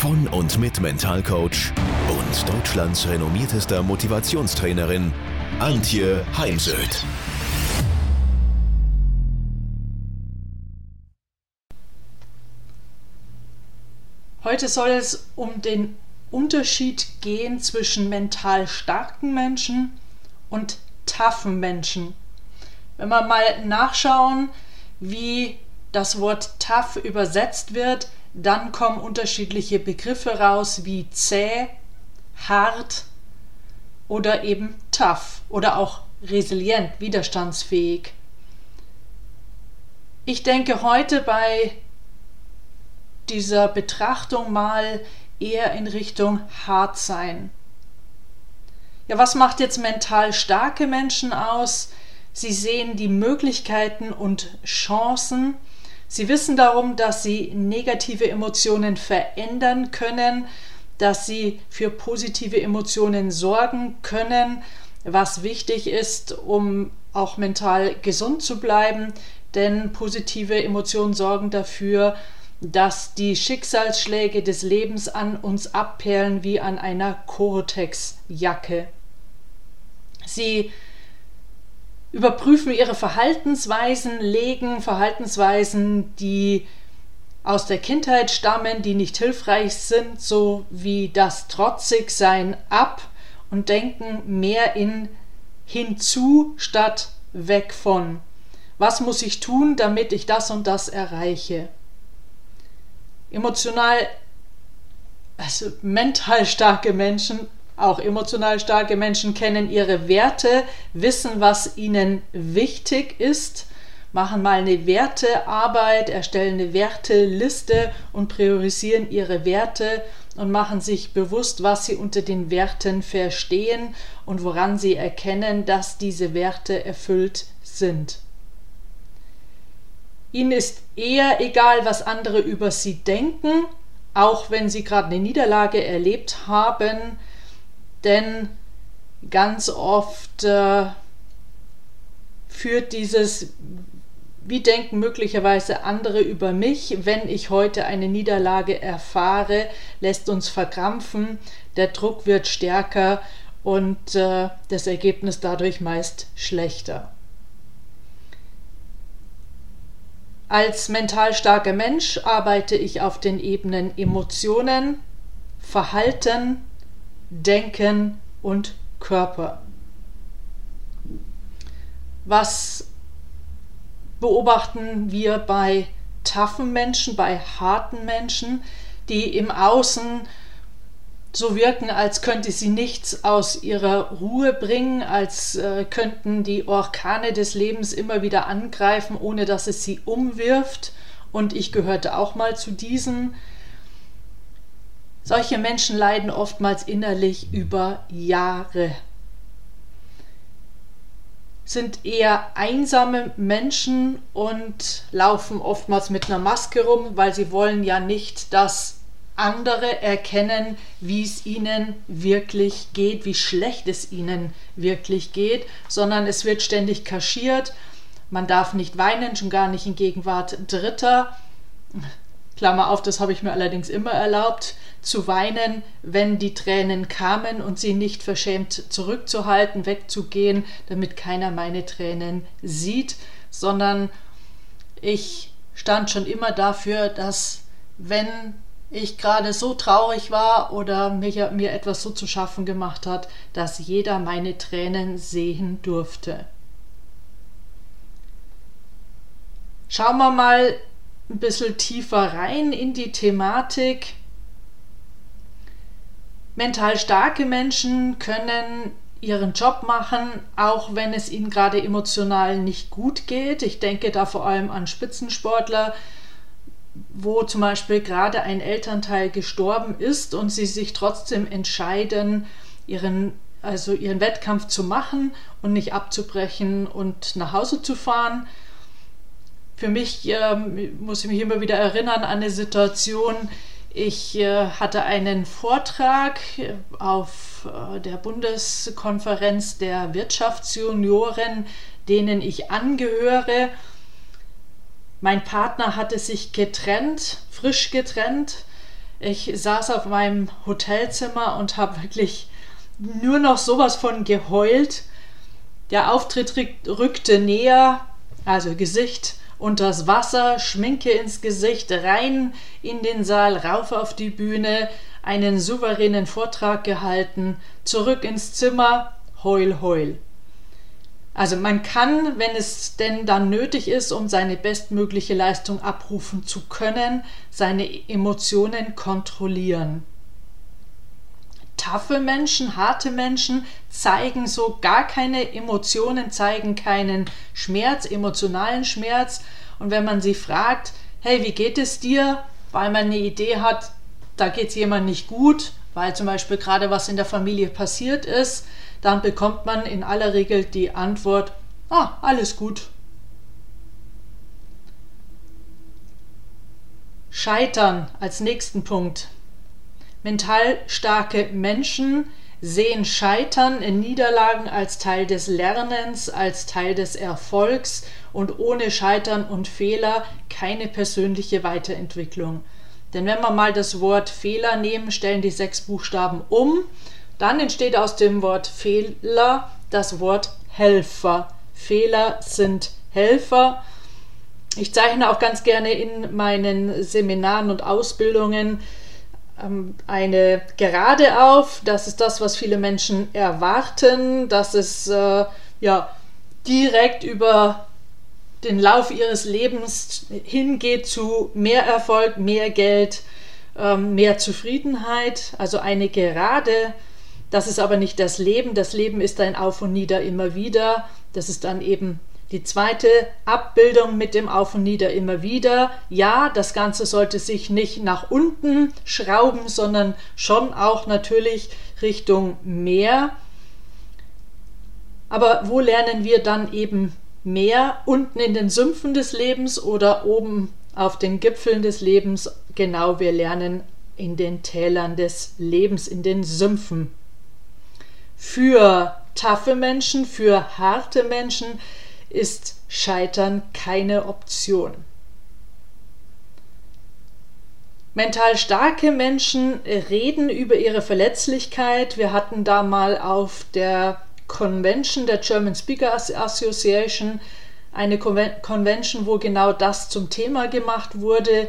von und mit Mentalcoach und Deutschlands renommiertester Motivationstrainerin Antje Heimsöth. Heute soll es um den Unterschied gehen zwischen mental starken Menschen und taffen Menschen. Wenn wir mal nachschauen, wie das Wort tough übersetzt wird, dann kommen unterschiedliche Begriffe raus wie zäh, hart oder eben tough oder auch resilient, widerstandsfähig. Ich denke heute bei dieser Betrachtung mal eher in Richtung hart sein. Ja, was macht jetzt mental starke Menschen aus? Sie sehen die Möglichkeiten und Chancen, Sie wissen darum, dass Sie negative Emotionen verändern können, dass Sie für positive Emotionen sorgen können, was wichtig ist, um auch mental gesund zu bleiben, denn positive Emotionen sorgen dafür, dass die Schicksalsschläge des Lebens an uns abperlen wie an einer Cortex-Jacke. Sie überprüfen ihre Verhaltensweisen, legen Verhaltensweisen, die aus der Kindheit stammen, die nicht hilfreich sind, so wie das Trotzigsein ab und denken mehr in hinzu statt weg von. Was muss ich tun, damit ich das und das erreiche? Emotional, also mental starke Menschen auch emotional starke Menschen kennen ihre Werte, wissen, was ihnen wichtig ist, machen mal eine Wertearbeit, erstellen eine Werteliste und priorisieren ihre Werte und machen sich bewusst, was sie unter den Werten verstehen und woran sie erkennen, dass diese Werte erfüllt sind. Ihnen ist eher egal, was andere über sie denken, auch wenn sie gerade eine Niederlage erlebt haben, denn ganz oft äh, führt dieses, wie denken möglicherweise andere über mich, wenn ich heute eine Niederlage erfahre, lässt uns verkrampfen, der Druck wird stärker und äh, das Ergebnis dadurch meist schlechter. Als mental starker Mensch arbeite ich auf den Ebenen Emotionen, Verhalten, Denken und Körper. Was beobachten wir bei taffen Menschen, bei harten Menschen, die im Außen so wirken, als könnte sie nichts aus ihrer Ruhe bringen, als äh, könnten die Orkane des Lebens immer wieder angreifen, ohne dass es sie umwirft. Und ich gehörte auch mal zu diesen solche Menschen leiden oftmals innerlich über Jahre, sind eher einsame Menschen und laufen oftmals mit einer Maske rum, weil sie wollen ja nicht, dass andere erkennen, wie es ihnen wirklich geht, wie schlecht es ihnen wirklich geht, sondern es wird ständig kaschiert. Man darf nicht weinen, schon gar nicht in Gegenwart Dritter. Klammer auf, das habe ich mir allerdings immer erlaubt zu weinen, wenn die Tränen kamen und sie nicht verschämt zurückzuhalten, wegzugehen, damit keiner meine Tränen sieht, sondern ich stand schon immer dafür, dass wenn ich gerade so traurig war oder mir, mir etwas so zu schaffen gemacht hat, dass jeder meine Tränen sehen durfte. Schauen wir mal ein bisschen tiefer rein in die Thematik Mental starke Menschen können ihren Job machen, auch wenn es ihnen gerade emotional nicht gut geht. Ich denke da vor allem an Spitzensportler, wo zum Beispiel gerade ein Elternteil gestorben ist und sie sich trotzdem entscheiden, ihren also ihren Wettkampf zu machen und nicht abzubrechen und nach Hause zu fahren. Für mich ähm, muss ich mich immer wieder erinnern an eine Situation, ich äh, hatte einen Vortrag auf äh, der Bundeskonferenz der Wirtschaftsjunioren, denen ich angehöre. Mein Partner hatte sich getrennt, frisch getrennt. Ich saß auf meinem Hotelzimmer und habe wirklich nur noch sowas von geheult. Der Auftritt rückte näher, also Gesicht unters Wasser, Schminke ins Gesicht, rein in den Saal, rauf auf die Bühne, einen souveränen Vortrag gehalten, zurück ins Zimmer, heul, heul. Also man kann, wenn es denn dann nötig ist, um seine bestmögliche Leistung abrufen zu können, seine Emotionen kontrollieren taffe Menschen, harte Menschen zeigen so gar keine Emotionen, zeigen keinen Schmerz, emotionalen Schmerz. Und wenn man sie fragt, hey, wie geht es dir? Weil man eine Idee hat, da geht es jemand nicht gut, weil zum Beispiel gerade was in der Familie passiert ist, dann bekommt man in aller Regel die Antwort, ah, alles gut. Scheitern als nächsten Punkt. Mental starke Menschen sehen Scheitern in Niederlagen als Teil des Lernens, als Teil des Erfolgs und ohne Scheitern und Fehler keine persönliche Weiterentwicklung. Denn wenn wir mal das Wort Fehler nehmen, stellen die sechs Buchstaben um, dann entsteht aus dem Wort Fehler das Wort Helfer. Fehler sind Helfer. Ich zeichne auch ganz gerne in meinen Seminaren und Ausbildungen eine Gerade auf. Das ist das, was viele Menschen erwarten, dass es äh, ja direkt über den Lauf ihres Lebens hingeht zu mehr Erfolg, mehr Geld, ähm, mehr Zufriedenheit. Also eine Gerade. Das ist aber nicht das Leben. Das Leben ist ein Auf und Nieder immer wieder. Das ist dann eben die zweite Abbildung mit dem Auf und Nieder immer wieder. Ja, das Ganze sollte sich nicht nach unten schrauben, sondern schon auch natürlich Richtung Meer. Aber wo lernen wir dann eben mehr? Unten in den Sümpfen des Lebens oder oben auf den Gipfeln des Lebens? Genau, wir lernen in den Tälern des Lebens, in den Sümpfen. Für taffe Menschen, für harte Menschen ist Scheitern keine Option. Mental starke Menschen reden über ihre Verletzlichkeit. Wir hatten da mal auf der Convention der German Speaker Association eine Convention, wo genau das zum Thema gemacht wurde.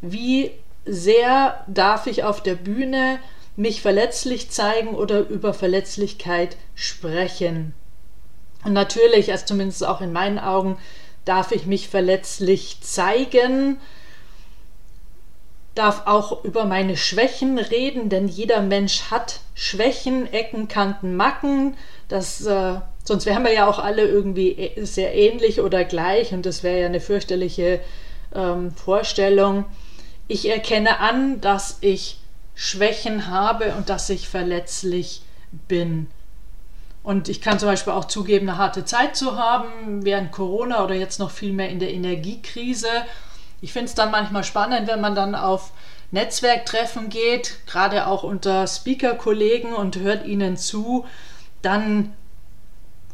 Wie sehr darf ich auf der Bühne mich verletzlich zeigen oder über Verletzlichkeit sprechen? Und natürlich, also zumindest auch in meinen Augen, darf ich mich verletzlich zeigen, darf auch über meine Schwächen reden, denn jeder Mensch hat Schwächen, Ecken, Kanten, Macken. Das, äh, sonst wären wir ja auch alle irgendwie sehr ähnlich oder gleich und das wäre ja eine fürchterliche ähm, Vorstellung. Ich erkenne an, dass ich Schwächen habe und dass ich verletzlich bin. Und ich kann zum Beispiel auch zugeben, eine harte Zeit zu haben während Corona oder jetzt noch viel mehr in der Energiekrise. Ich finde es dann manchmal spannend, wenn man dann auf Netzwerktreffen geht, gerade auch unter Speaker-Kollegen und hört ihnen zu, dann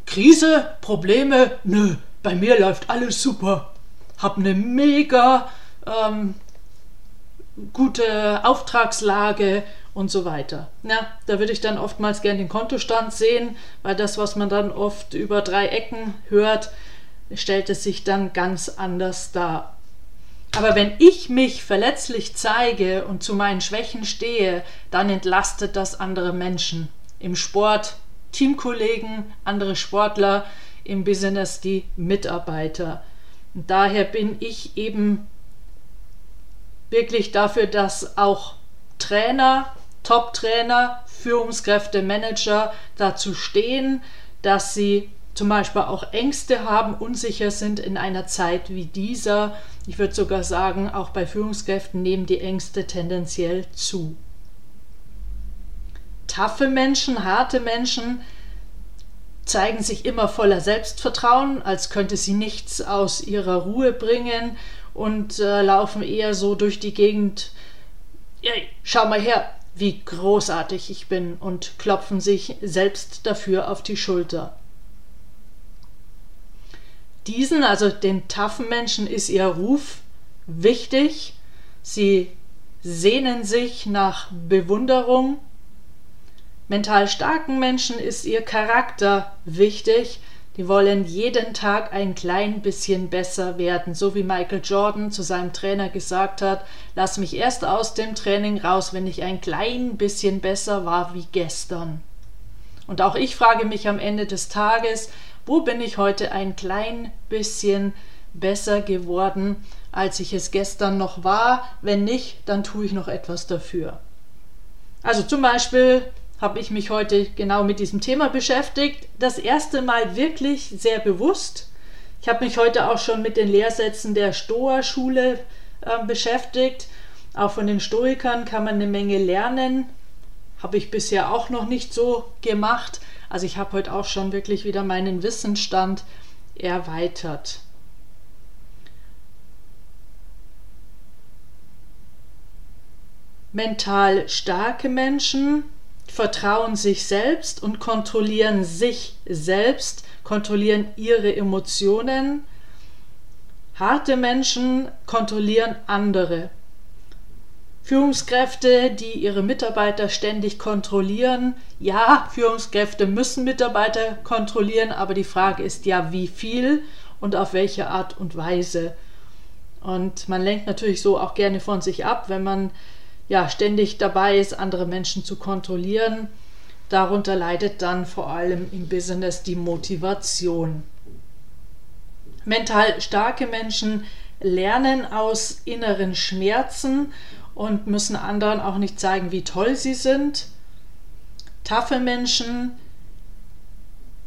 Krise, Probleme, nö, bei mir läuft alles super. Hab eine mega ähm, gute Auftragslage, und so weiter. Ja, da würde ich dann oftmals gerne den Kontostand sehen, weil das, was man dann oft über drei Ecken hört, stellt es sich dann ganz anders dar. Aber wenn ich mich verletzlich zeige und zu meinen Schwächen stehe, dann entlastet das andere Menschen. Im Sport Teamkollegen, andere Sportler, im Business die Mitarbeiter. Und daher bin ich eben wirklich dafür, dass auch Trainer Top-Trainer, Führungskräfte, Manager dazu stehen, dass sie zum Beispiel auch Ängste haben, unsicher sind in einer Zeit wie dieser. Ich würde sogar sagen, auch bei Führungskräften nehmen die Ängste tendenziell zu. taffe Menschen, harte Menschen zeigen sich immer voller Selbstvertrauen, als könnte sie nichts aus ihrer Ruhe bringen und äh, laufen eher so durch die Gegend. Hey, schau mal her, wie großartig ich bin und klopfen sich selbst dafür auf die Schulter. Diesen, also den taffen Menschen, ist ihr Ruf wichtig. Sie sehnen sich nach Bewunderung Mental starken Menschen ist ihr Charakter wichtig. Die wollen jeden Tag ein klein bisschen besser werden, so wie Michael Jordan zu seinem Trainer gesagt hat, lass mich erst aus dem Training raus, wenn ich ein klein bisschen besser war wie gestern. Und auch ich frage mich am Ende des Tages, wo bin ich heute ein klein bisschen besser geworden, als ich es gestern noch war? Wenn nicht, dann tue ich noch etwas dafür. Also zum Beispiel habe ich mich heute genau mit diesem Thema beschäftigt. Das erste Mal wirklich sehr bewusst. Ich habe mich heute auch schon mit den Lehrsätzen der Stoa-Schule äh, beschäftigt. Auch von den Stoikern kann man eine Menge lernen. Habe ich bisher auch noch nicht so gemacht. Also ich habe heute auch schon wirklich wieder meinen Wissensstand erweitert. Mental starke Menschen vertrauen sich selbst und kontrollieren sich selbst, kontrollieren ihre Emotionen. Harte Menschen kontrollieren andere. Führungskräfte, die ihre Mitarbeiter ständig kontrollieren. Ja, Führungskräfte müssen Mitarbeiter kontrollieren, aber die Frage ist ja, wie viel und auf welche Art und Weise. Und man lenkt natürlich so auch gerne von sich ab, wenn man ja, ständig dabei ist, andere Menschen zu kontrollieren. Darunter leidet dann vor allem im Business die Motivation. Mental starke Menschen lernen aus inneren Schmerzen und müssen anderen auch nicht zeigen, wie toll sie sind. Taffe Menschen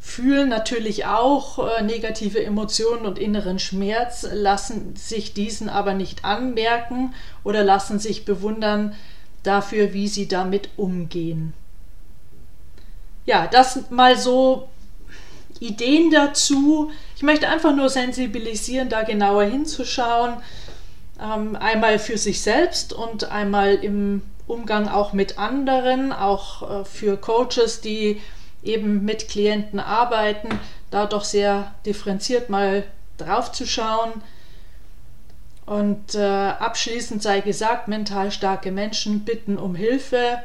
fühlen natürlich auch äh, negative Emotionen und inneren Schmerz, lassen sich diesen aber nicht anmerken oder lassen sich bewundern dafür, wie sie damit umgehen. Ja, das mal so Ideen dazu. Ich möchte einfach nur sensibilisieren, da genauer hinzuschauen. Ähm, einmal für sich selbst und einmal im Umgang auch mit anderen, auch äh, für Coaches, die eben mit Klienten arbeiten, da doch sehr differenziert mal drauf zu schauen. Und äh, abschließend sei gesagt, mental starke Menschen bitten um Hilfe,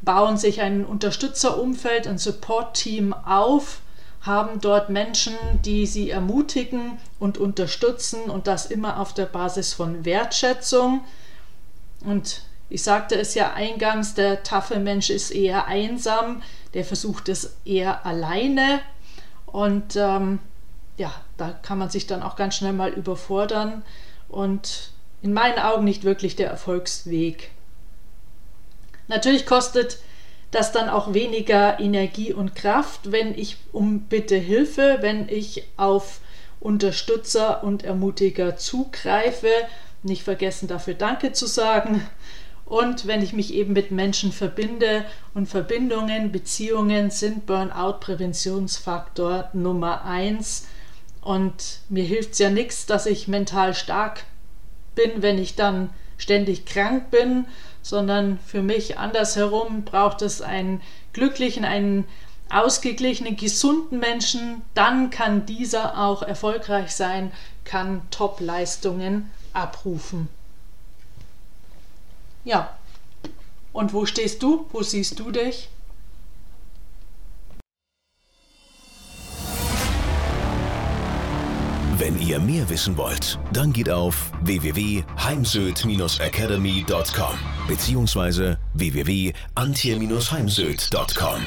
bauen sich ein Unterstützerumfeld, ein Support-Team auf, haben dort Menschen, die sie ermutigen und unterstützen und das immer auf der Basis von Wertschätzung. Und ich sagte es ja eingangs, der taffe Mensch ist eher einsam, der versucht es eher alleine und ähm, ja, da kann man sich dann auch ganz schnell mal überfordern und in meinen Augen nicht wirklich der Erfolgsweg. Natürlich kostet das dann auch weniger Energie und Kraft, wenn ich um Bitte Hilfe, wenn ich auf Unterstützer und Ermutiger zugreife. Nicht vergessen dafür Danke zu sagen und wenn ich mich eben mit Menschen verbinde und Verbindungen, Beziehungen sind Burnout-Präventionsfaktor Nummer eins. Und mir hilft es ja nichts, dass ich mental stark bin, wenn ich dann ständig krank bin, sondern für mich andersherum braucht es einen glücklichen, einen ausgeglichenen, gesunden Menschen. Dann kann dieser auch erfolgreich sein, kann Top-Leistungen abrufen. Ja. Und wo stehst du? Wo siehst du dich? Wenn ihr mehr wissen wollt, dann geht auf www.heimsöd-academy.com bzw. www.antje-heimsöd.com.